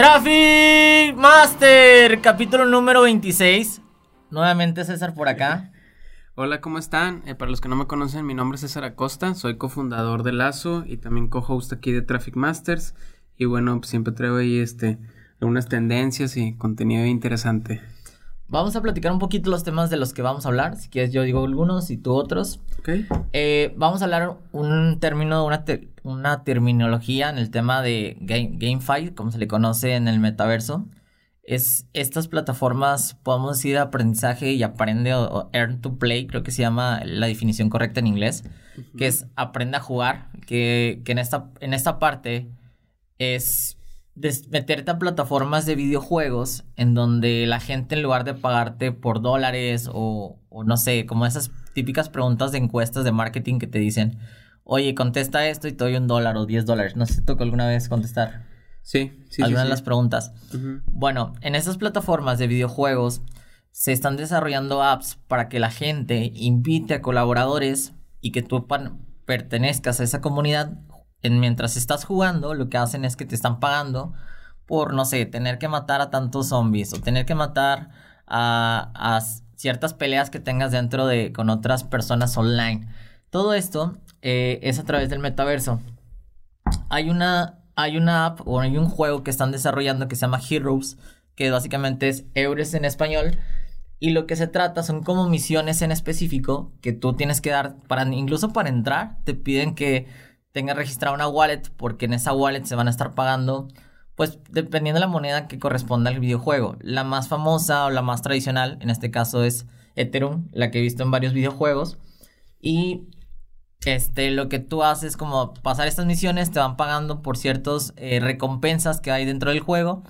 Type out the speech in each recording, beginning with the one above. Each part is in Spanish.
Traffic Master, capítulo número 26. Nuevamente César por acá. Hola, ¿cómo están? Eh, para los que no me conocen, mi nombre es César Acosta, soy cofundador de Lazo y también co-host aquí de Traffic Masters. Y bueno, pues siempre traigo ahí este, algunas tendencias y contenido interesante. Vamos a platicar un poquito los temas de los que vamos a hablar. Si quieres, yo digo algunos y tú otros. Ok. Eh, vamos a hablar un término, una, te- una terminología en el tema de game, GameFi, como se le conoce en el metaverso. Es estas plataformas, podemos decir, de aprendizaje y aprende o, o earn to play, creo que se llama la definición correcta en inglés, que es aprende a jugar, que, que en, esta, en esta parte es meterte a plataformas de videojuegos en donde la gente en lugar de pagarte por dólares o, o no sé, como esas típicas preguntas de encuestas de marketing que te dicen, oye, contesta esto y te doy un dólar o 10 dólares. No sé si tocó alguna vez contestar Sí, sí, sí. alguna sí. de las preguntas. Bueno, en estas plataformas de videojuegos se están desarrollando apps para que la gente invite a colaboradores y que tú pertenezcas a esa comunidad. En, mientras estás jugando, lo que hacen es que te están pagando por, no sé, tener que matar a tantos zombies o tener que matar a, ciertas peleas que tengas dentro de con otras personas online. Todo esto eh, es a través del metaverso. Hay una, hay una app o hay un juego que están desarrollando que se llama Heroes, que básicamente es Eures en español. Y lo que se trata son como misiones en específico que tú tienes que dar para incluso para entrar te piden que tengas registrada una wallet porque en esa wallet se van a estar pagando pues dependiendo de la moneda que corresponda al videojuego. La más famosa o la más tradicional en este caso es Ethereum, la que he visto en varios videojuegos y este, lo que tú haces como pasar estas misiones, te van pagando por ciertas recompensas que hay dentro del juego.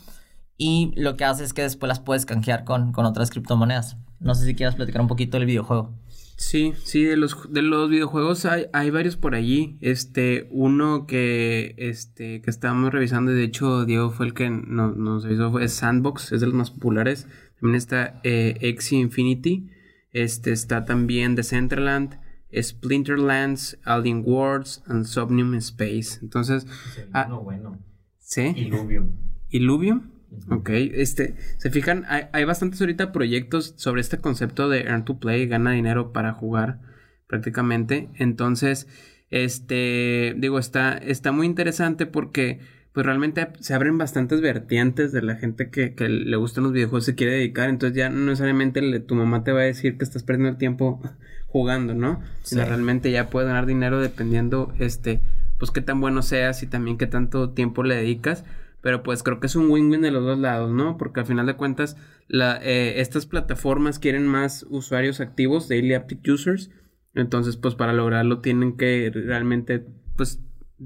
Y lo que haces es que después las puedes canjear con, con otras criptomonedas. No sé si quieras platicar un poquito del videojuego. Sí, sí, de los, de los videojuegos hay, hay varios por allí. Este, uno que, este, que estábamos revisando, y de hecho Diego fue el que no- nos avisó, fue Sandbox, es de los más populares. También está eh, Infinity, este, está también Decentraland, Splinterlands, Alien Worlds, and Somnium Space. Entonces, Ah. bueno. ¿sí? Illuvium. Illuvium. Ok, este, se fijan, hay, hay bastantes ahorita proyectos sobre este concepto de earn to play, gana dinero para jugar prácticamente. Entonces, este, digo, está, está muy interesante porque pues realmente se abren bastantes vertientes de la gente que, que le gustan los videojuegos, se quiere dedicar, entonces ya no necesariamente le- tu mamá te va a decir que estás perdiendo el tiempo jugando, ¿no? Sino Sí. realmente ya puedes ganar dinero dependiendo, este, pues qué tan bueno seas y también qué tanto tiempo le dedicas. Pero pues creo que es un win-win de los dos lados, ¿no? Porque al final de cuentas, eh, estas plataformas quieren más usuarios activos, daily active users. Entonces, pues para lograrlo tienen que realmente, pues,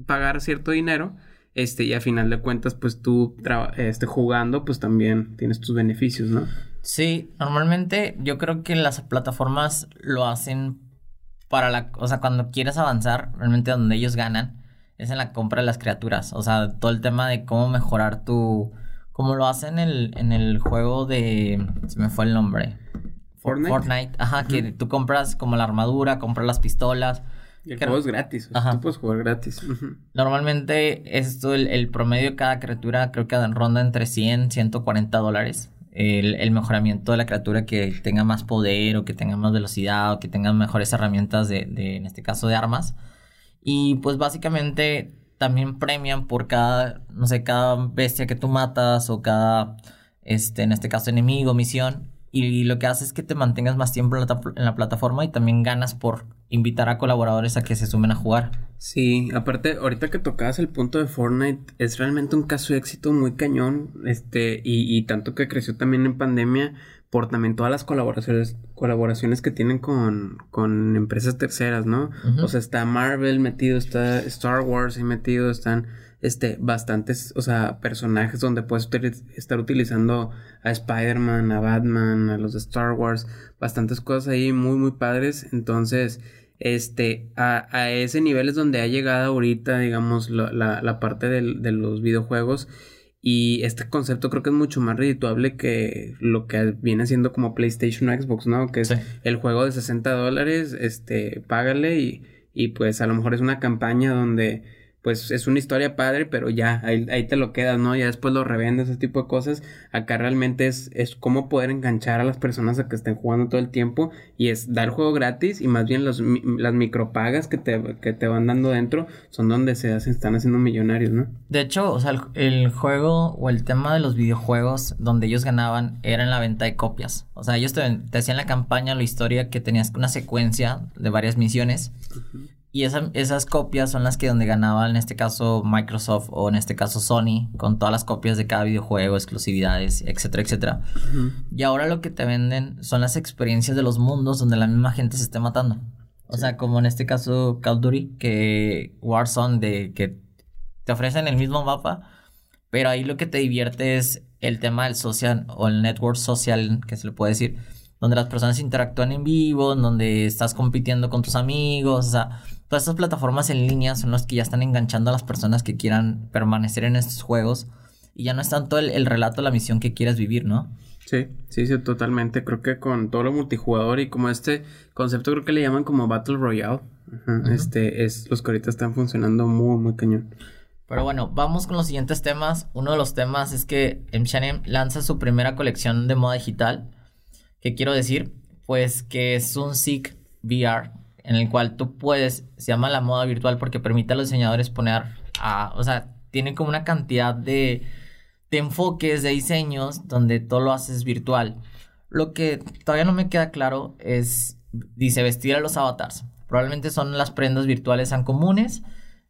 pagar cierto dinero. Este, y a final de cuentas, pues tú este, jugando, pues también tienes tus beneficios, ¿no? Sí, normalmente yo creo que las plataformas lo hacen para la, o sea, cuando quieres avanzar, realmente donde ellos ganan es en la compra de las criaturas, o sea, todo el tema de cómo mejorar tu, como lo hacen en el, en el juego de, se me fue el nombre, Fortnite. Fortnite, ajá, que tú compras como la armadura, compras las pistolas. Y el juego es gratis, o sea, Ajá. tú puedes jugar gratis. Normalmente esto, el, el promedio de cada criatura creo que ronda entre 100, 140 dólares. El, el mejoramiento de la criatura que tenga más poder o que tenga más velocidad o que tenga mejores herramientas de, de, en este caso, de armas. Y pues básicamente también premian por cada, no sé, cada bestia que tú matas o cada, este, en este caso, enemigo, misión. Y lo que hace es que te mantengas más tiempo en la, en la plataforma y también ganas por invitar a colaboradores a que se sumen a jugar. Sí, aparte, ahorita que tocabas el punto de Fortnite, es realmente un caso de éxito muy cañón, este, y, y tanto que creció también en pandemia por también todas las colaboraciones, colaboraciones que tienen con, con empresas terceras, ¿no? O sea, está Marvel metido, está Star Wars ahí metido, están, este, bastantes, o sea, personajes donde puedes estar utilizando a Spider-Man, a Batman, a los de Star Wars, bastantes cosas ahí muy, muy padres, entonces... Este, a, a ese nivel es donde ha llegado ahorita, digamos, la, la, la parte del- de los videojuegos. Y este concepto creo que es mucho más redituable que lo que viene siendo como PlayStation o Xbox, ¿no? Que es Sí. el juego de 60 dólares, este, págale y, y pues a lo mejor es una campaña donde pues es una historia padre, pero ya, ahí, ahí, te lo quedas, ¿no? Ya después lo revendes, ese tipo de cosas. Acá realmente es, es cómo poder enganchar a las personas a que estén jugando todo el tiempo y es dar juego gratis y más bien los, las micropagas que te, que te van dando dentro son donde se hacen, están haciendo millonarios, ¿no? De hecho, o sea, el, juego o el tema de los videojuegos donde ellos ganaban era en la venta de copias. O sea, ellos te, te hacían la campaña, la historia que tenías una secuencia de varias misiones. Y esas copias son las que donde ganaba en este caso Microsoft o en este caso Sony con todas las copias de cada videojuego, exclusividades, etcétera, etcétera. Y ahora lo que te venden son las experiencias de los mundos donde la misma gente se esté matando. O sea, como en este caso Call of Duty, que Warzone, de que te ofrecen el mismo mapa, pero ahí lo que te divierte es el tema del social o el network social, que se le puede decir, donde las personas interactúan en vivo, donde estás compitiendo con tus amigos, o sea, todas estas plataformas en línea son las que ya están enganchando a las personas que quieran permanecer en estos juegos y ya no es tanto el, relato, la misión que quieras vivir, ¿no? Sí, sí, sí, totalmente. Creo que con todo lo multijugador y como este concepto creo que le llaman como Battle Royale. Este es los que ahorita están funcionando muy, muy cañón. Pero bueno, vamos con los siguientes temas. Uno de los temas es que M&M lanza su primera colección de moda digital. ¿Qué quiero decir? Pues que es un SIG VR en el cual tú puedes, se llama la moda virtual porque permite a los diseñadores poner a, o sea, tiene como una cantidad de, de enfoques, de diseños, donde todo lo haces virtual. Lo que todavía no me queda claro es, dice, vestir a los avatars. Probablemente son las prendas virtuales tan comunes,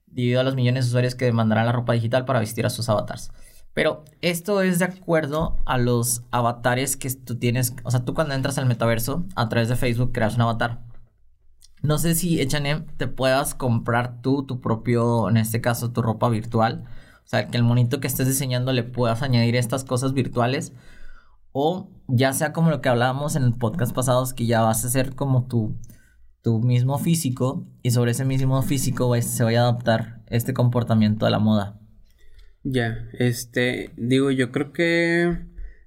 debido a los millones de usuarios que demandarán la ropa digital para vestir a sus avatars. Pero esto es de acuerdo a los avatares que tú tienes. O sea, tú cuando entras al metaverso, a través de Facebook creas un avatar. No sé si H&M te puedas comprar tú tu propio, en este caso, tu ropa virtual. O sea, que el monito que estés diseñando le puedas añadir estas cosas virtuales. O ya sea como lo que hablábamos en el podcast pasados, que ya vas a ser como tu, tu mismo físico. Y sobre ese mismo físico se vaya a adaptar este comportamiento a la moda. Ya, este, digo, yo creo que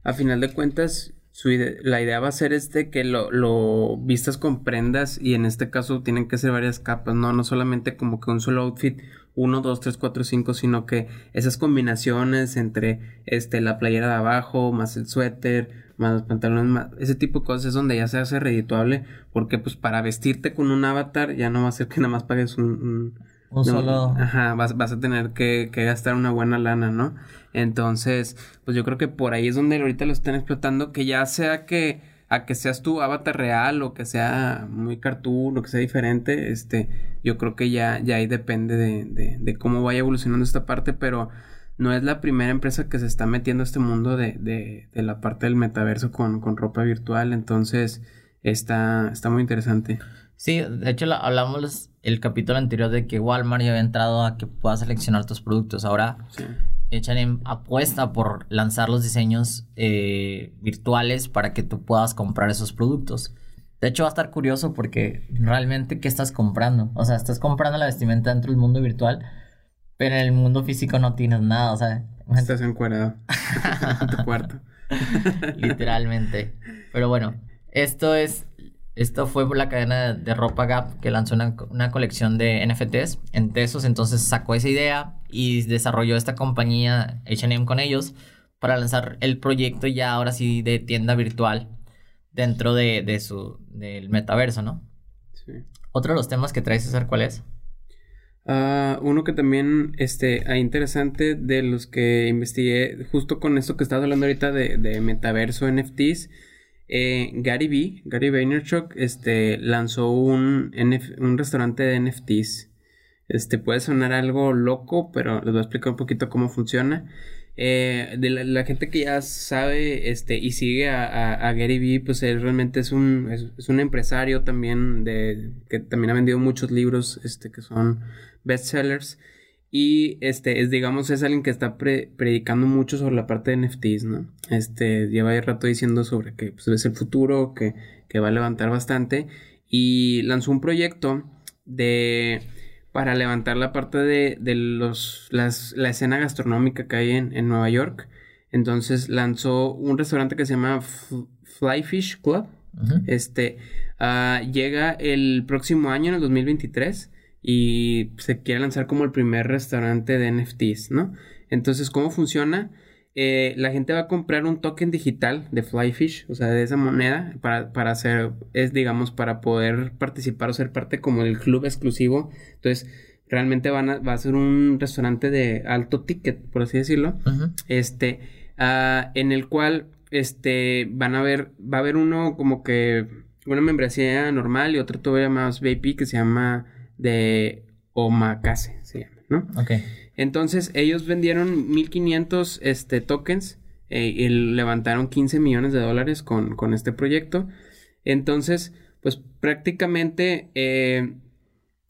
a final de cuentas la idea va a ser este que lo, lo vistas con prendas y en este caso tienen que ser varias capas, ¿no? No solamente como que un solo outfit, uno, dos, tres, cuatro, cinco, sino que esas combinaciones entre este, la playera de abajo, más el suéter, más los pantalones, más, ese tipo de cosas es donde ya se hace redituable, porque pues para vestirte con un avatar ya no va a ser que nada más pagues un un solo... Ajá, vas, vas a tener que, que, gastar una buena lana, ¿no? Entonces, pues yo creo que por ahí es donde ahorita lo están explotando, que ya sea que a que seas tu avatar real o que sea muy cartoon o que sea diferente, este, yo creo que ya, ya ahí depende de, de, de cómo vaya evolucionando esta parte, pero no es la primera empresa que se está metiendo a este mundo de, de, de la parte del metaverso con, con ropa virtual, entonces está, está muy interesante. Sí, de hecho hablamos el capítulo anterior de que Walmart ya había entrado a que puedas seleccionar tus productos. Ahora sí. H&M apuesta por lanzar los diseños eh, virtuales para que tú puedas comprar esos productos. De hecho va a estar curioso porque realmente ¿qué estás comprando? O sea, estás comprando la vestimenta dentro del mundo virtual, pero en el mundo físico no tienes nada, o sea... Estás encuadrado en tu cuarto. Literalmente. Pero bueno, esto es esto fue la cadena de ropa Gap que lanzó una, colección de NFTs en Tesos. Entonces sacó esa idea y desarrolló esta compañía HM con ellos para lanzar el proyecto ya ahora sí de tienda virtual dentro de, su del metaverso, ¿no? Sí. Otro de los temas que traes, César, ¿cuál es? Ah, uno que también este, hay interesante de los que investigué, justo con esto que estás hablando ahorita de, de metaverso NFTs, eh, Gary B, Gary Vaynerchuk, este, lanzó un, un restaurante de NFTs. Este, puede sonar algo loco, pero les voy a explicar un poquito cómo funciona. Eh, de la, gente que ya sabe este, y sigue a, Gary Vee, pues él realmente es un, es, un empresario también de, que también ha vendido muchos libros este, que son bestsellers. Y este es, digamos, es alguien que está predicando mucho sobre la parte de NFTs, ¿no? Este, lleva ahí rato diciendo sobre que pues, es el futuro, que, que va a levantar bastante. Y lanzó un proyecto de para levantar la parte de, de los, las, la escena gastronómica que hay en, en, Nueva York. Entonces lanzó un restaurante que se llama Flyfish Club. Este uh, llega el próximo año, en el 2023 y se quiere lanzar como el primer restaurante de NFTs, ¿no? Entonces, ¿cómo funciona? Eh, la gente va a comprar un token digital de Flyfish, o sea, de esa moneda, para, para hacer, es digamos, para poder participar o ser parte como del club exclusivo. Entonces, realmente van a, va a ser un restaurante de alto ticket, por así decirlo. Este, ah, en el cual, este, van a ver, va a haber uno como que una membresía normal y otro todavía más VIP que se llama de Omakase, se llama, ¿no? Ok. Entonces, ellos vendieron 1500 este, tokens eh, y levantaron 15 millones de dólares con, con este proyecto. Entonces, pues prácticamente eh,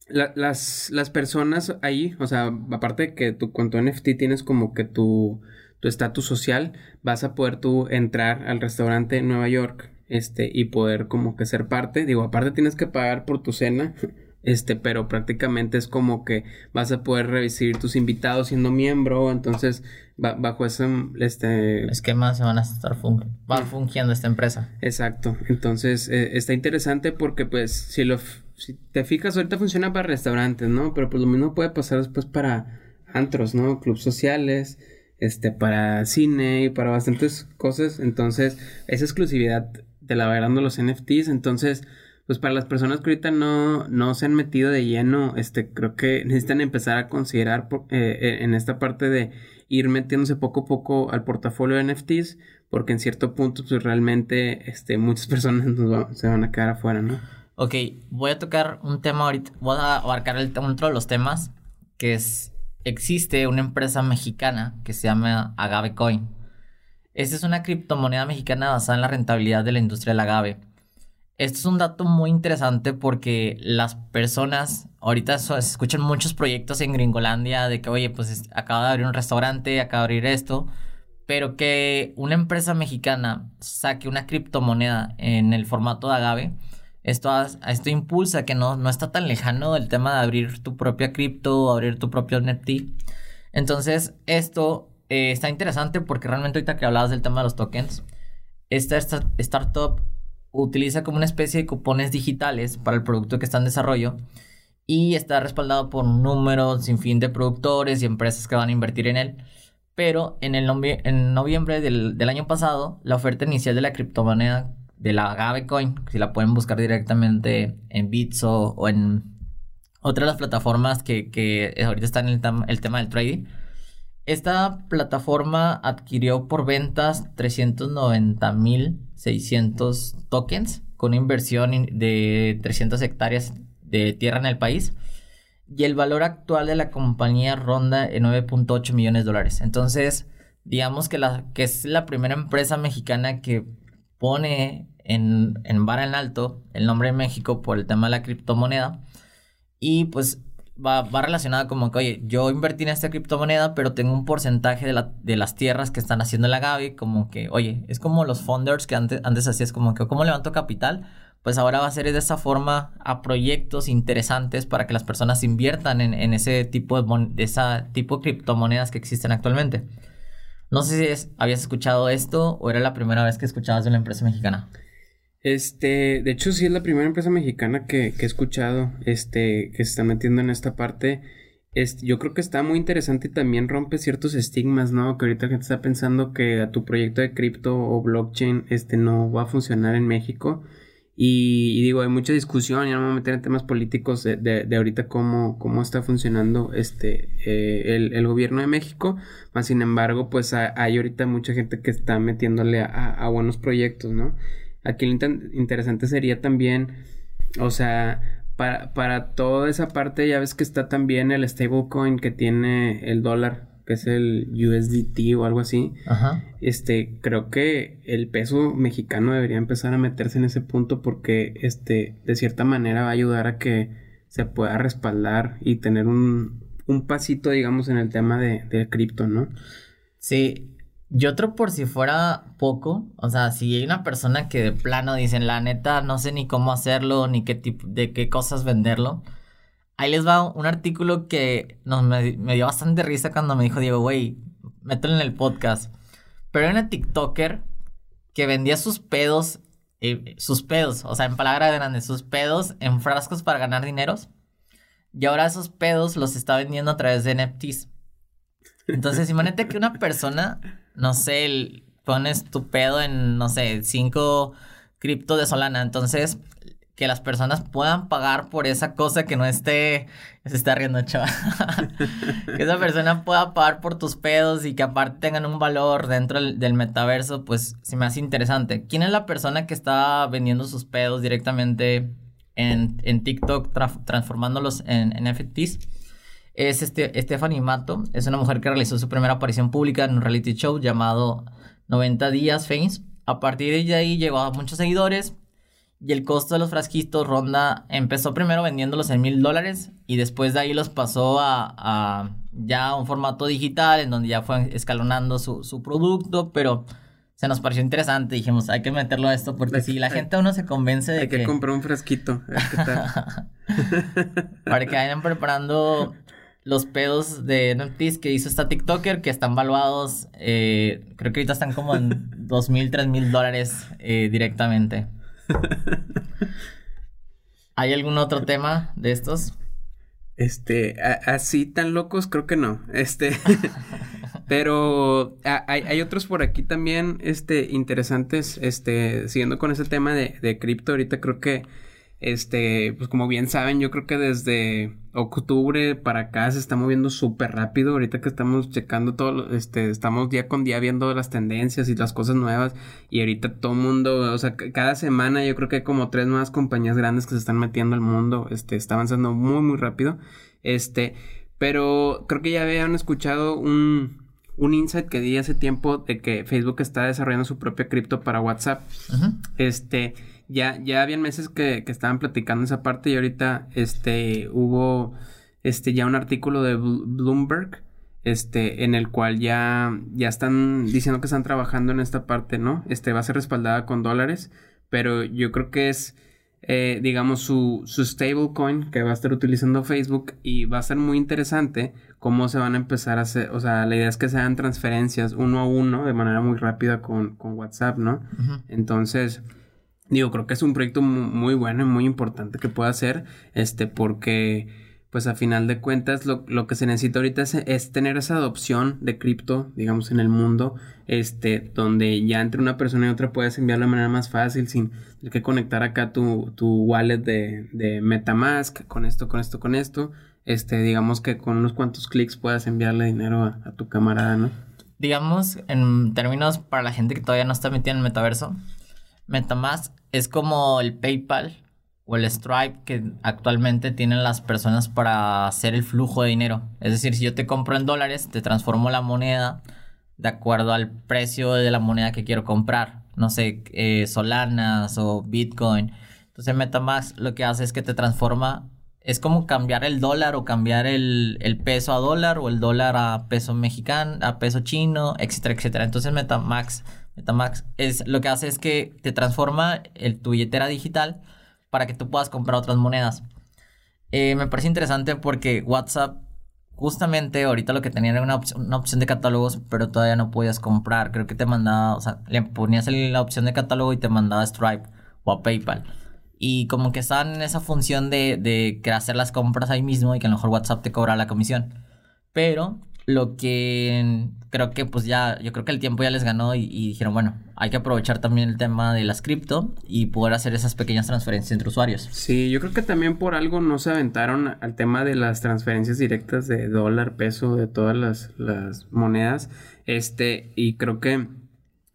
las, las, personas ahí, o sea, aparte de que tú con tu NFT tienes como que tu estatus social, vas a poder tú entrar al restaurante en Nueva York este, y poder como que ser parte. Digo, aparte tienes que pagar por tu cena, este, pero prácticamente es como que vas a poder recibir tus invitados siendo miembro, entonces bajo ese este esquema se van a estar fungiendo esta empresa. Exacto, entonces eh, está interesante porque pues si lo si te fijas ahorita funciona para restaurantes, ¿no? Pero pues lo mismo puede pasar después para antros, ¿no? Clubes sociales, este, para cine y para bastantes cosas, entonces esa exclusividad te la va dando los NFTs, entonces pues para las personas que ahorita no, no se han metido de lleno, este, creo que necesitan empezar a considerar eh, eh, en esta parte de ir metiéndose poco a poco al portafolio de NFTs, porque en cierto punto, pues realmente, este, muchas personas se van a quedar afuera, ¿no? Ok, voy a tocar un tema ahorita, voy a abarcar el, otro de los temas, que es, existe una empresa mexicana que se llama Agave Coin. Esta es una criptomoneda mexicana basada en la rentabilidad de la industria del agave. Esto es un dato muy interesante porque las personas, ahorita escuchan muchos proyectos en Gringolandia de que, oye, pues acaba de abrir un restaurante, acaba de abrir esto, pero que una empresa mexicana saque una criptomoneda en el formato de agave, esto, esto impulsa que no, no está tan lejano el tema de abrir tu propia cripto abrir tu propio NFT. Entonces, esto eh, está interesante porque realmente ahorita que hablabas del tema de los tokens, esta, esta startup utiliza como una especie de cupones digitales para el producto que está en desarrollo y está respaldado por un número sin fin de productores y empresas que van a invertir en él. Pero en, el noviembre del, año pasado, la oferta inicial de la criptomoneda de la Agave Coin, si la pueden buscar directamente en Bitso o en otras las plataformas que, que ahorita están en el, el tema del trading, esta plataforma adquirió por ventas 390.600 tokens con inversión de 300 hectáreas de tierra en el país. Y el valor actual de la compañía ronda en 9.8 millones de dólares. Entonces, digamos que, la, que es la primera empresa mexicana que pone en, en vara en alto el nombre de México por el tema de la criptomoneda. Y pues va, va relacionada como que, oye, yo invertí en esta criptomoneda, pero tengo un porcentaje de, la, de las tierras que están haciendo la Gavi, como que, oye, es como los funders que antes, antes hacías, como que, ¿cómo levanto capital? Pues ahora va a ser de esa forma a proyectos interesantes para que las personas inviertan en, en ese tipo de, de esa tipo de criptomonedas que existen actualmente. No sé si habías escuchado esto o era la primera vez que escuchabas de una empresa mexicana. Este, de hecho, sí es la primera empresa mexicana que, que he escuchado, este, que se está metiendo en esta parte. Este, yo creo que está muy interesante y también rompe ciertos estigmas, ¿no? Que ahorita la gente está pensando que a tu proyecto de cripto o blockchain, este, no va a funcionar en México. Y, digo, hay mucha discusión, ya no me voy a meter en temas políticos de, de, ahorita cómo, cómo está funcionando este eh, el, el, gobierno de México. Más sin embargo, pues hay ahorita mucha gente que está metiéndole a, a buenos proyectos, ¿no? Aquí lo interesante sería también, o sea, para, para toda esa parte ya ves que está también el stablecoin que tiene el dólar, que es el USDT o algo así. Ajá. Este, creo que el peso mexicano debería empezar a meterse en ese punto porque este, de cierta manera va a ayudar a que se pueda respaldar y tener un, un pasito, digamos, en el tema de, de cripto, ¿no? Sí, y otro por si fuera poco, o sea, si hay una persona que de plano dicen, la neta, no sé ni cómo hacerlo, ni qué tipo, de qué cosas venderlo. Ahí les va un artículo que nos, me, dio bastante risa cuando me dijo Diego, güey, mételo en el podcast. Pero hay una TikToker que vendía sus pedos, eh, sus pedos, o sea, en palabras grandes, sus pedos en frascos para ganar dineros. Y ahora esos pedos los está vendiendo a través de NFTs. Entonces, imagínate que una persona, no sé, pones tu pedo en, no sé, 5 cripto de Solana. Entonces, que las personas puedan pagar por esa cosa que no esté, se está riendo chaval, que esa persona pueda pagar por tus pedos y que aparte tengan un valor dentro del, metaverso, pues se me hace interesante. ¿Quién es la persona que está vendiendo sus pedos directamente en, en TikTok, transformándolos en, en NFTs? Es este, Stephanie Mato, es una mujer que realizó su primera aparición pública en un reality show llamado 90 Días Fames. A partir de ahí llegó a muchos seguidores y el costo de los frasquitos ronda, empezó primero vendiéndolos en mil dólares y después de ahí los pasó a, a, ya un formato digital en donde ya fue escalonando su, su producto, pero se nos pareció interesante. Dijimos, hay que meterlo a esto porque si la gente aún no se convence de hay que... que comprar un frasquito. Para que vayan preparando los pedos de NFTs que hizo esta TikToker que están valuados, eh, creo que ahorita están como en dos mil, tres mil dólares eh, directamente. ¿Hay algún otro tema de estos? Este, así tan locos creo que no. Este, pero hay, otros por aquí también, este, interesantes, este, siguiendo con ese tema de, de cripto, ahorita creo que este, pues como bien saben, yo creo que desde octubre para acá se está moviendo súper rápido. Ahorita que estamos checando todo, este, estamos día con día viendo las tendencias y las cosas nuevas. Y ahorita todo el mundo, o sea, cada semana yo creo que hay como tres nuevas compañías grandes que se están metiendo al mundo. Este, está avanzando muy, muy rápido. Este, pero creo que ya habían escuchado un, un insight que di hace tiempo de que Facebook está desarrollando su propia cripto para WhatsApp. Este ya, ya habían meses que, que, estaban platicando esa parte y ahorita este hubo este ya un artículo de Bloomberg este en el cual ya ya están diciendo que están trabajando en esta parte, ¿no? Este va a ser respaldada con dólares, pero yo creo que es eh, digamos su, su stablecoin que va a estar utilizando Facebook y va a ser muy interesante cómo se van a empezar a hacer, o sea, la idea es que se hagan transferencias uno a uno de manera muy rápida con, con WhatsApp, ¿no? Entonces, Digo, creo que es un proyecto muy bueno y muy importante que pueda hacer, este, porque, pues a final de cuentas, lo, lo que se necesita ahorita es, tener esa adopción de cripto, digamos, en el mundo, este, donde ya entre una persona y otra puedes enviar de manera más fácil, sin que conectar acá tu, tu wallet de, de Metamask, con esto, con esto, con esto, este, digamos que con unos cuantos clics puedas enviarle dinero a tu camarada, ¿no? Digamos, en términos para la gente que todavía no está metida en el metaverso, Metamask es como el PayPal o el Stripe que actualmente tienen las personas para hacer el flujo de dinero. Es decir, si yo te compro en dólares, te transformo la moneda de acuerdo al precio de la moneda que quiero comprar. No sé, eh, Solanas o Bitcoin. Entonces Metamask lo que hace es que te transforma, es como cambiar el dólar o cambiar el, el peso a dólar o el dólar a peso mexicano, a peso chino, etcétera, etcétera. Entonces Metamask Metamax es lo que hace es que te transforma el, tu billetera digital para que tú puedas comprar otras monedas. Eh, me parece interesante porque WhatsApp, justamente ahorita lo que tenía era una, opción de catálogos, pero todavía no podías comprar. Creo que te mandaba, o sea, le ponías la opción de catálogo y te mandaba a Stripe o a PayPal. Y como que estaban en esa función de, de hacer las compras ahí mismo y que a lo mejor WhatsApp te cobra la comisión. Pero lo que creo que pues ya, yo creo que el tiempo ya les ganó y, dijeron, bueno, hay que aprovechar también el tema de las cripto y poder hacer esas pequeñas transferencias entre usuarios. Sí, yo creo que también por algo no se aventaron al tema de las transferencias directas de dólar, peso, de todas las, las monedas. Este, y creo que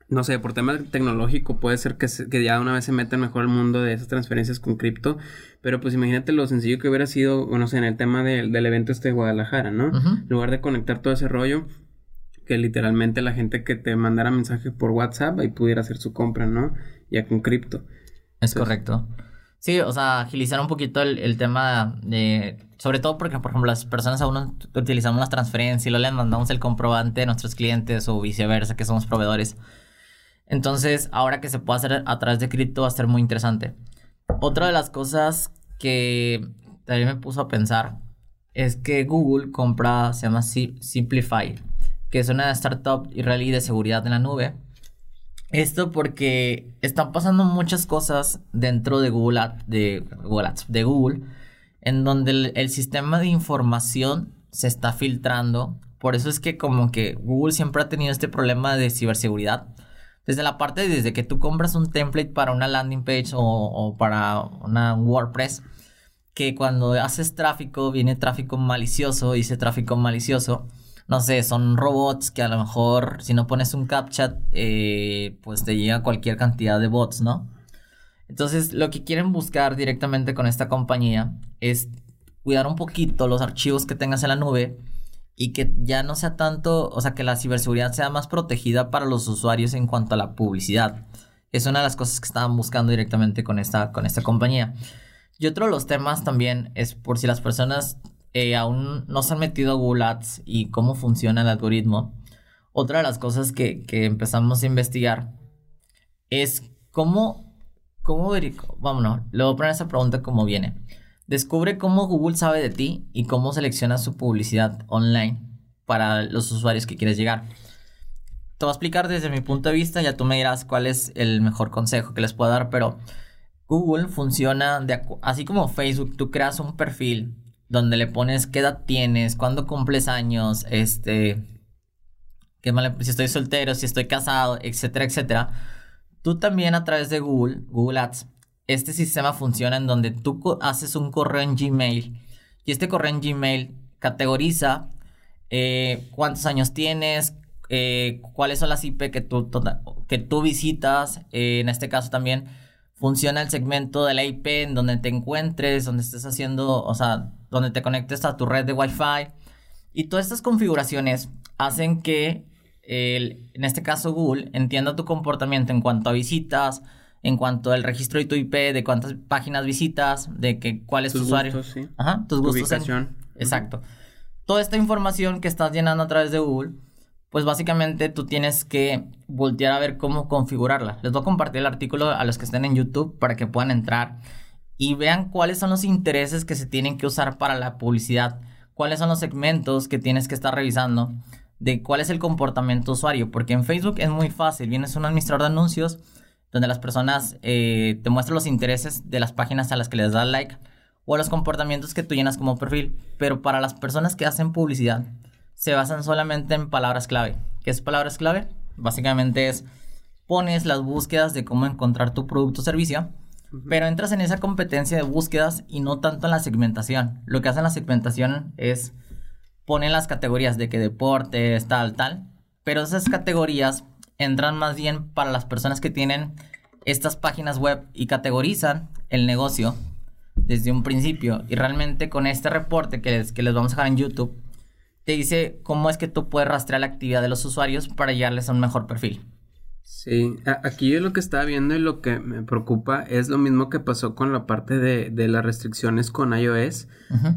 no sé, por tema tecnológico puede ser que, que ya una vez se metan mejor al mundo de esas transferencias con cripto, pero pues imagínate lo sencillo que hubiera sido, bueno, sé, en el tema del evento este de Guadalajara, ¿no? En lugar de conectar todo ese rollo, que literalmente la gente que te mandara mensaje por WhatsApp ahí pudiera hacer su compra, ¿no? Ya con cripto. Es correcto. Sí, o sea, agilizar un poquito el, tema de... Sobre todo porque, por ejemplo, las personas aún utilizamos las transferencias y luego le mandamos el comprobante a nuestros clientes o viceversa, que somos proveedores. Entonces, ahora que se puede hacer a través de cripto va a ser muy interesante. Otra de las cosas que también me puso a pensar es que Google compra, se llama Simplify, que es una startup israelí de seguridad en la nube. Esto porque están pasando muchas cosas dentro de Google, de, Google de Google, en donde el, el sistema de información se está filtrando. Por eso es que como que Google siempre ha tenido este problema de ciberseguridad. Desde la parte, desde que tú compras un template para una landing page o, o para una WordPress, que cuando haces tráfico viene tráfico malicioso, dice tráfico malicioso. No sé, son robots que a lo mejor si no pones un captcha, eh, pues te llega cualquier cantidad de bots, ¿no? Entonces, lo que quieren buscar directamente con esta compañía es cuidar un poquito los archivos que tengas en la nube y que ya no sea tanto, o sea, que la ciberseguridad sea más protegida para los usuarios en cuanto a la publicidad. Es una de las cosas que estaban buscando directamente con esta, con esta compañía. Y otro de los temas también es por si las personas eh, aún no se han metido a Google Ads y cómo funciona el algoritmo. Otra de las cosas que, que empezamos a investigar es cómo, cómo vámonos, le voy a poner esa pregunta como viene. Descubre cómo Google sabe de ti y cómo selecciona su publicidad online para los usuarios que quieres llegar. Te voy a explicar desde mi punto de vista, ya tú me dirás cuál es el mejor consejo que les puedo dar, pero Google funciona así como Facebook, tú creas un perfil donde le pones qué edad tienes, cuándo cumples años, este, qué mal, si estoy soltero, si estoy casado, etcétera, etcétera. Tú también a través de Google, Google Ads, este sistema funciona en donde tú haces un correo en Gmail y este correo en Gmail categoriza eh, cuántos años tienes, eh, cuáles son las IP que tú, que tú visitas, eh, en este caso también funciona el segmento de la IP en donde te encuentres, donde estés haciendo, o sea, donde te conectes a tu red de Wi-Fi. Y todas estas configuraciones hacen que, en este caso Google, entienda tu comportamiento en cuanto a visitas, en cuanto al registro de tu IP, de cuántas páginas visitas, de que cuál es tu usuario. Gustos, sí. Ajá, tus gustos. Ubicación. Exacto. Toda esta información que estás llenando a través de Google, pues básicamente tú tienes que voltear a ver cómo configurarla. Les voy a compartir el artículo a los que estén en YouTube para que puedan entrar y vean cuáles son los intereses que se tienen que usar para la publicidad, cuáles son los segmentos que tienes que estar revisando, de cuál es el comportamiento usuario, porque en Facebook es muy fácil, vienes un administrador de anuncios donde las personas eh, te muestran los intereses de las páginas a las que les das like o los comportamientos que tú llenas como perfil, pero para las personas que hacen publicidad se basan solamente en palabras clave. ¿Qué es palabras clave? Básicamente es pones las búsquedas de cómo encontrar tu producto o servicio pero entras en esa competencia de búsquedas y no tanto en la segmentación. Lo que hacen la segmentación es ponen las categorías de que deportes, tal, tal. Pero esas categorías entran más bien para las personas que tienen estas páginas web y categorizan el negocio desde un principio. Y realmente con este reporte que les, que les vamos a dejar en YouTube, te dice cómo es que tú puedes rastrear la actividad de los usuarios para llegarles a un mejor perfil. Sí, aquí yo lo que estaba viendo y lo que me preocupa es lo mismo que pasó con la parte de, de las restricciones con iOS,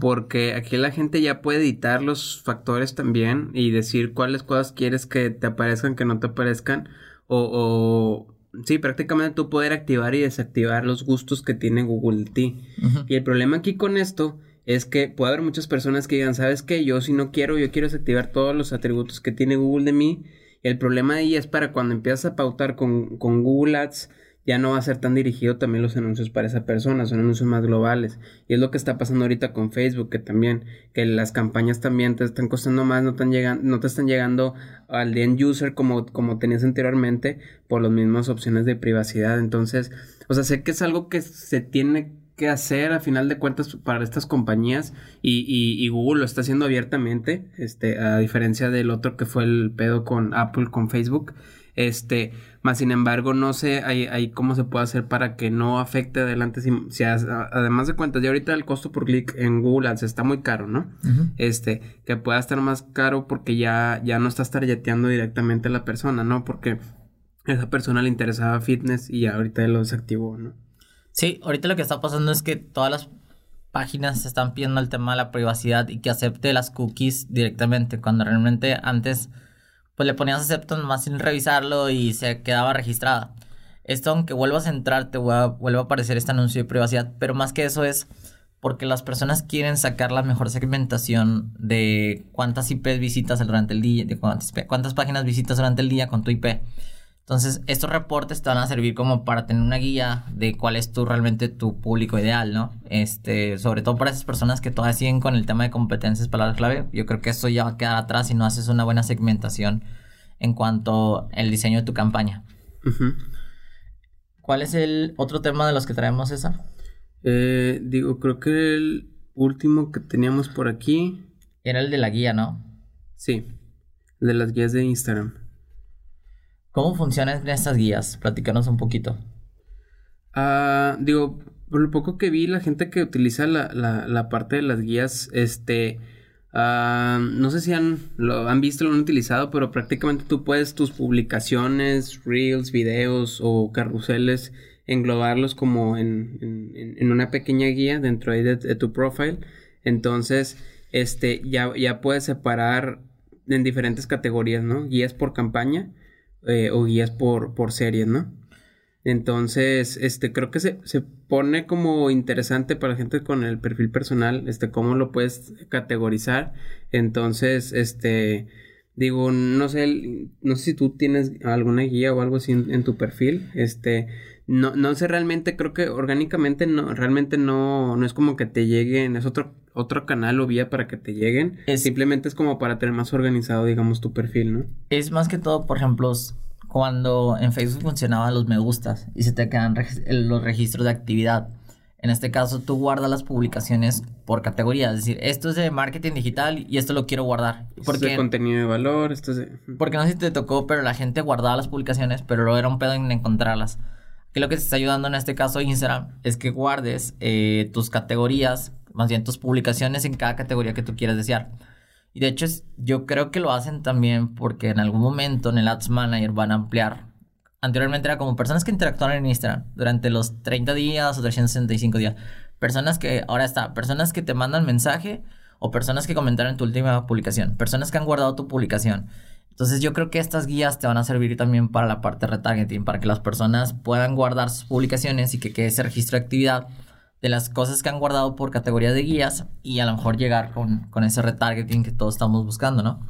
porque aquí la gente ya puede editar los factores también y decir cuáles cosas quieres que te aparezcan, que no te aparezcan, o, o sí, prácticamente tú poder activar y desactivar los gustos que tiene Google de ti. Y el problema aquí con esto es que puede haber muchas personas que digan, ¿sabes qué? Yo si no quiero, yo quiero desactivar todos los atributos que tiene Google de mí el problema de ella es para cuando empiezas a pautar con, Google Ads, ya no va a ser tan dirigido también los anuncios para esa persona, son anuncios más globales. Y es lo que está pasando ahorita con Facebook, que también, que las campañas también te están costando más, no, están no te están llegando al end user como, como tenías anteriormente, por las mismas opciones de privacidad. Entonces, o sea, sé que es algo que se tiene qué hacer a final de cuentas para estas compañías y, y, Google lo está haciendo abiertamente, este, a diferencia del otro que fue el pedo con Apple, con Facebook, este, más sin embargo no sé ahí, cómo se puede hacer para que no afecte adelante si, si además de cuentas ya ahorita el costo por clic en Google Ads está muy caro, ¿no? Este, que pueda estar más caro porque ya, ya no estás targeteando directamente a la persona, ¿no? Porque a esa persona le interesaba fitness y ya ahorita lo desactivó, ¿no? Sí, ahorita lo que está pasando es que todas las páginas están pidiendo el tema de la privacidad y que acepte las cookies directamente, cuando realmente antes pues le ponías acepto más sin revisarlo y se quedaba registrada. Esto aunque vuelvas a entrar te vuelve a aparecer este anuncio de privacidad, pero más que eso es porque las personas quieren sacar la mejor segmentación de cuántas IPs visitas durante el día, de cuántas, cuántas páginas visitas durante el día con tu IP. Entonces, estos reportes te van a servir como para tener una guía de cuál es tu realmente tu público ideal, ¿no? Este, sobre todo para esas personas que todavía siguen con el tema de competencias palabras clave. Yo creo que esto ya va a quedar atrás si no haces una buena segmentación en cuanto al diseño de tu campaña. ¿Cuál es el otro tema de los que traemos, César? Eh, digo, creo que el último que teníamos por aquí. Era el de la guía, ¿no? Sí, el de las guías de Instagram. ¿Cómo funcionan estas guías? Platícanos un poquito. Ah, digo, por lo poco que vi, la gente que utiliza la, la, parte de las guías, este, ah, no sé si han, lo han visto, lo han utilizado, pero prácticamente tú puedes tus publicaciones, reels, videos o carruseles, englobarlos como en, en, una pequeña guía dentro de, de, tu profile. Entonces, este, ya, ya puedes separar en diferentes categorías, ¿no? Guías por campaña eh, o guías por, por series, ¿no? Entonces, este, creo que se, se, pone como interesante para la gente con el perfil personal, este, cómo lo puedes categorizar. Entonces, este, digo, no sé, no sé si tú tienes alguna guía o algo así en, tu perfil, este, no, no sé realmente, creo que orgánicamente no, realmente no, no es como que te lleguen, es otro, otro canal o vía para que te lleguen. Simplemente es como para tener más organizado, digamos, tu perfil, ¿no? Es más que todo, por ejemplo, cuando en Facebook funcionaban los me gustas y se te quedan los registros de actividad. En este caso, tú guardas las publicaciones por categoría. Es decir, esto es de marketing digital y esto lo quiero guardar. Porque, es de contenido de valor, esto es de... Porque no sé si te tocó, pero la gente guardaba las publicaciones, pero luego era un pedo en encontrarlas. Que lo que te está ayudando en este caso Instagram es que guardes eh, tus categorías, más bien tus publicaciones en cada categoría que tú quieras desear. Y de hecho, yo creo que lo hacen también porque en algún momento en el Ads Manager van a ampliar. Anteriormente era como personas que interactuaron en Instagram durante los 30 días o 365 días. Personas que, ahora está, personas que te mandan mensaje o personas que comentaron en tu última publicación. Personas que han guardado tu publicación. Entonces yo creo que estas guías te van a servir también para la parte de retargeting, para que las personas puedan guardar sus publicaciones y que quede ese registro de actividad de las cosas que han guardado por categoría de guías y a lo mejor llegar con, ese retargeting que todos estamos buscando, ¿no?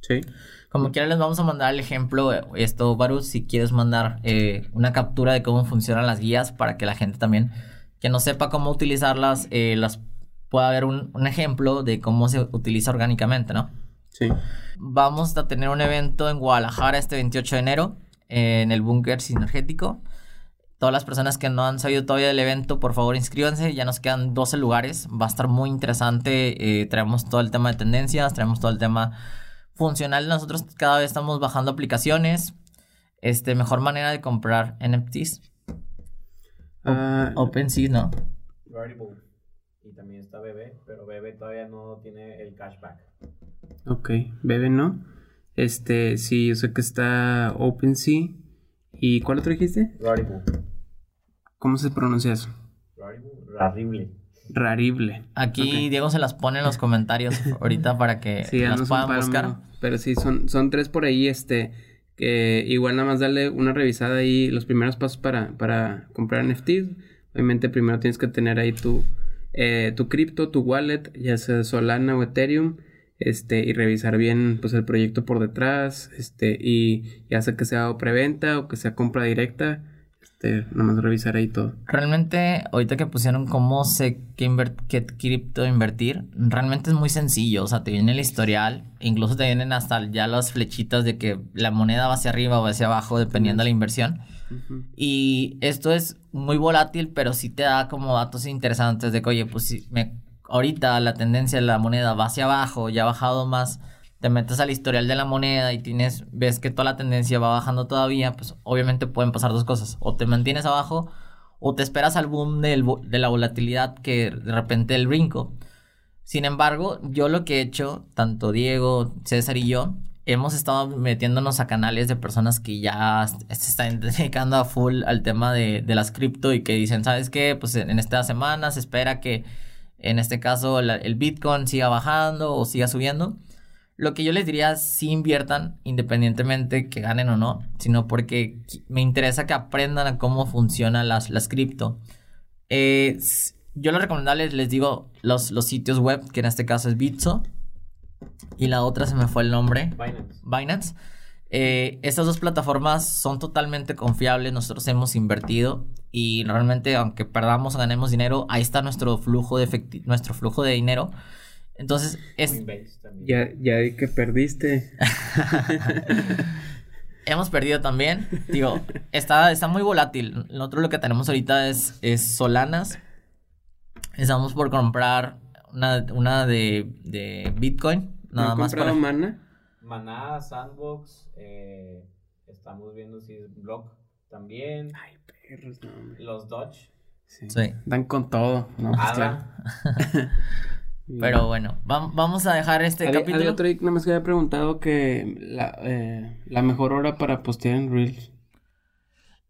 Sí. Como quiera les vamos a mandar el ejemplo, esto, Baru, si quieres mandar eh, una captura de cómo funcionan las guías para que la gente también que no sepa cómo utilizarlas, eh, las pueda ver un, ejemplo de cómo se utiliza orgánicamente, ¿no? Sí. Vamos a tener un evento en Guadalajara este 28 de enero en el búnker sinergético. Todas las personas que no han sabido todavía del evento, por favor inscríbanse. Ya nos quedan 12 lugares. Va a estar muy interesante. Eh, traemos todo el tema de tendencias, traemos todo el tema funcional. Nosotros cada vez estamos bajando aplicaciones. Este, mejor manera de comprar NFTs. Uh, OpenSea, ¿no? Y también está Bebe, pero Bebe todavía no tiene el cashback. Ok, Bebe no. Este, sí, yo sé que está OpenSea. ¿Y cuál otro dijiste? Rarible. ¿Cómo se pronuncia eso? Rarible. Rarible. Aquí Diego se las pone en los comentarios ahorita para que las puedan buscar. pero sí, son, son tres por ahí, este, que igual nada más darle una revisada ahí, los primeros pasos para, para comprar NFTs. Obviamente primero tienes que tener ahí tu, eh, tu cripto, tu wallet, ya sea Solana o Ethereum este, y revisar bien pues el proyecto por detrás, este, y ya sea que sea preventa o que sea compra directa, este, nomás revisar ahí todo. Realmente, ahorita que pusieron cómo sé qué, qué cripto invertir, realmente es muy sencillo, o sea, te viene el historial, incluso te vienen hasta ya las flechitas de que la moneda va hacia arriba o hacia abajo, dependiendo de la inversión. Y esto es muy volátil, pero sí te da como datos interesantes de que, oye, pues si me ahorita la tendencia de la moneda va hacia abajo, ya ha bajado más, te metes al historial de la moneda y tienes, ves que toda la tendencia va bajando todavía, pues obviamente pueden pasar dos cosas. O te mantienes abajo o te esperas al boom de la volatilidad que de repente el brinco. Sin embargo, yo lo que he hecho, tanto Diego, César y yo, hemos estado metiéndonos a canales de personas que ya se están dedicando a full al tema de, de las cripto y que dicen, ¿sabes qué? Pues en esta semana se espera que en este caso el Bitcoin siga bajando o siga subiendo. Lo que yo les diría, sí inviertan independientemente que ganen o no, sino porque me interesa que aprendan a cómo funcionan las, las cripto. yo lo recomendable les digo los, los sitios web, que en este caso es Bitso. Y la otra se me fue el nombre. Binance. Binance. Eh, estas dos plataformas son totalmente confiables, nosotros hemos invertido y realmente aunque perdamos o ganemos dinero, ahí está nuestro flujo de nuestro flujo de dinero. Entonces, es. Ya, ya que perdiste. hemos perdido también. Digo, está, está muy volátil. Nosotros lo que tenemos ahorita es, es Solanas. Estamos por comprar una, una de, de Bitcoin. ¿No Nada han más comprado para... mana? Maná, Sandbox, eh, estamos viendo si es Block también. Ay, perros, no. Los Dodge. Sí. Sí. Dan con todo. No, pues, claro. Pero bueno, vam- vamos a dejar este capítulo. había otro que nada más que había preguntado que la, eh, la mejor hora para postear en Reels.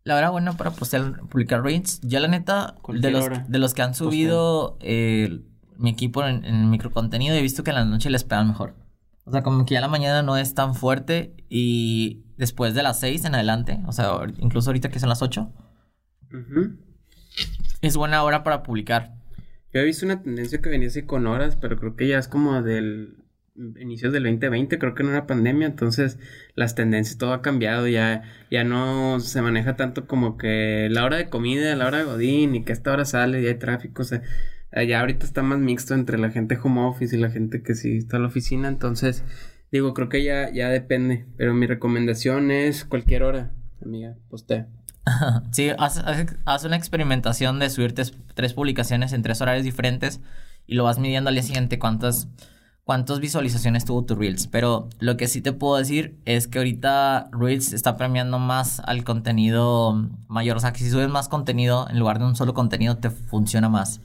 La hora buena para postear, publicar reels. Ya la neta, de Cualquier los, hora. de los que han subido eh, mi equipo en, en microcontenido, he visto que en la noche les pegan mejor. O sea, como que ya la mañana no es tan fuerte y después de las 6 en adelante, o sea, incluso ahorita que son las 8, Ujú. es buena hora para publicar. Yo he visto una tendencia que venía así con horas, pero creo que ya es como del inicios del 2020, creo que no era pandemia, entonces las tendencias, todo ha cambiado, ya, ya no se maneja tanto como que la hora de comida, la hora de Godín, y que a esta hora sale y hay tráfico, o sea, ya ahorita está más mixto entre la gente home office y la gente que sí está en la oficina, entonces, digo, creo que ya, ya depende, pero mi recomendación es cualquier hora, amiga, postea. Sí, haz, haz- haz una experimentación de subir tres, tres publicaciones en tres horarios diferentes y lo vas midiendo al día siguiente cuántas, cuántas visualizaciones tuvo tu Reels. Pero lo que sí te puedo decir es que ahorita Reels está premiando más al contenido mayor. O sea, que si subes más contenido en lugar de un solo contenido, te funciona más.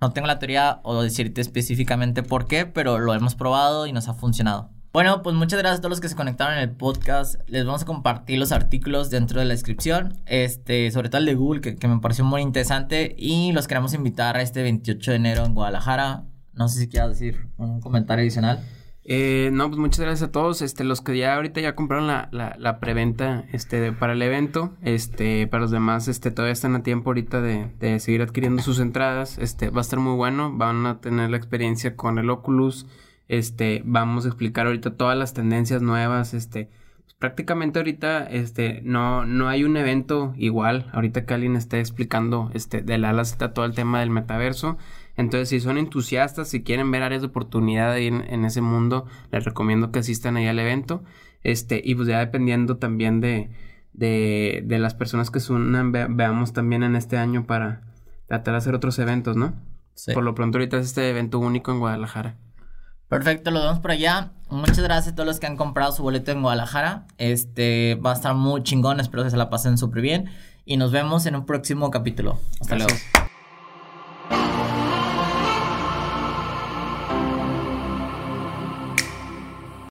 No tengo la teoría o decirte específicamente por qué, pero lo hemos probado y nos ha funcionado. Bueno, pues muchas gracias a todos los que se conectaron en el podcast. Les vamos a compartir los artículos dentro de la descripción. Este, sobre todo el de Google, que, que me pareció muy interesante. Y los queremos invitar a este 28 de enero en Guadalajara. No sé si quieras decir un comentario adicional. Eh, no, pues muchas gracias a todos, este, los que ya ahorita ya compraron la, la, preventa, este, para el evento, este, para los demás, este, todavía están a tiempo ahorita de, de seguir adquiriendo sus entradas, este, va a estar muy bueno, van a tener la experiencia con el Oculus, este, vamos a explicar ahorita todas las tendencias nuevas, este, pues, prácticamente ahorita, este, no, no hay un evento igual, ahorita que alguien esté explicando, este, de la a la Z todo el tema del metaverso, entonces, si son entusiastas, si quieren ver áreas de oportunidad ahí en, en ese mundo, les recomiendo que asistan ahí al evento. Este, y pues ya dependiendo también de, de, de las personas que se unan, ve- veamos también en este año para tratar de hacer otros eventos, ¿no? Sí. Por lo pronto ahorita es este evento único en Guadalajara. Perfecto, los vemos por allá. Muchas gracias a todos los que han comprado su boleto en Guadalajara. Este va a estar muy chingón, espero que se la pasen súper bien. Y nos vemos en un próximo capítulo. Hasta Gracias. luego.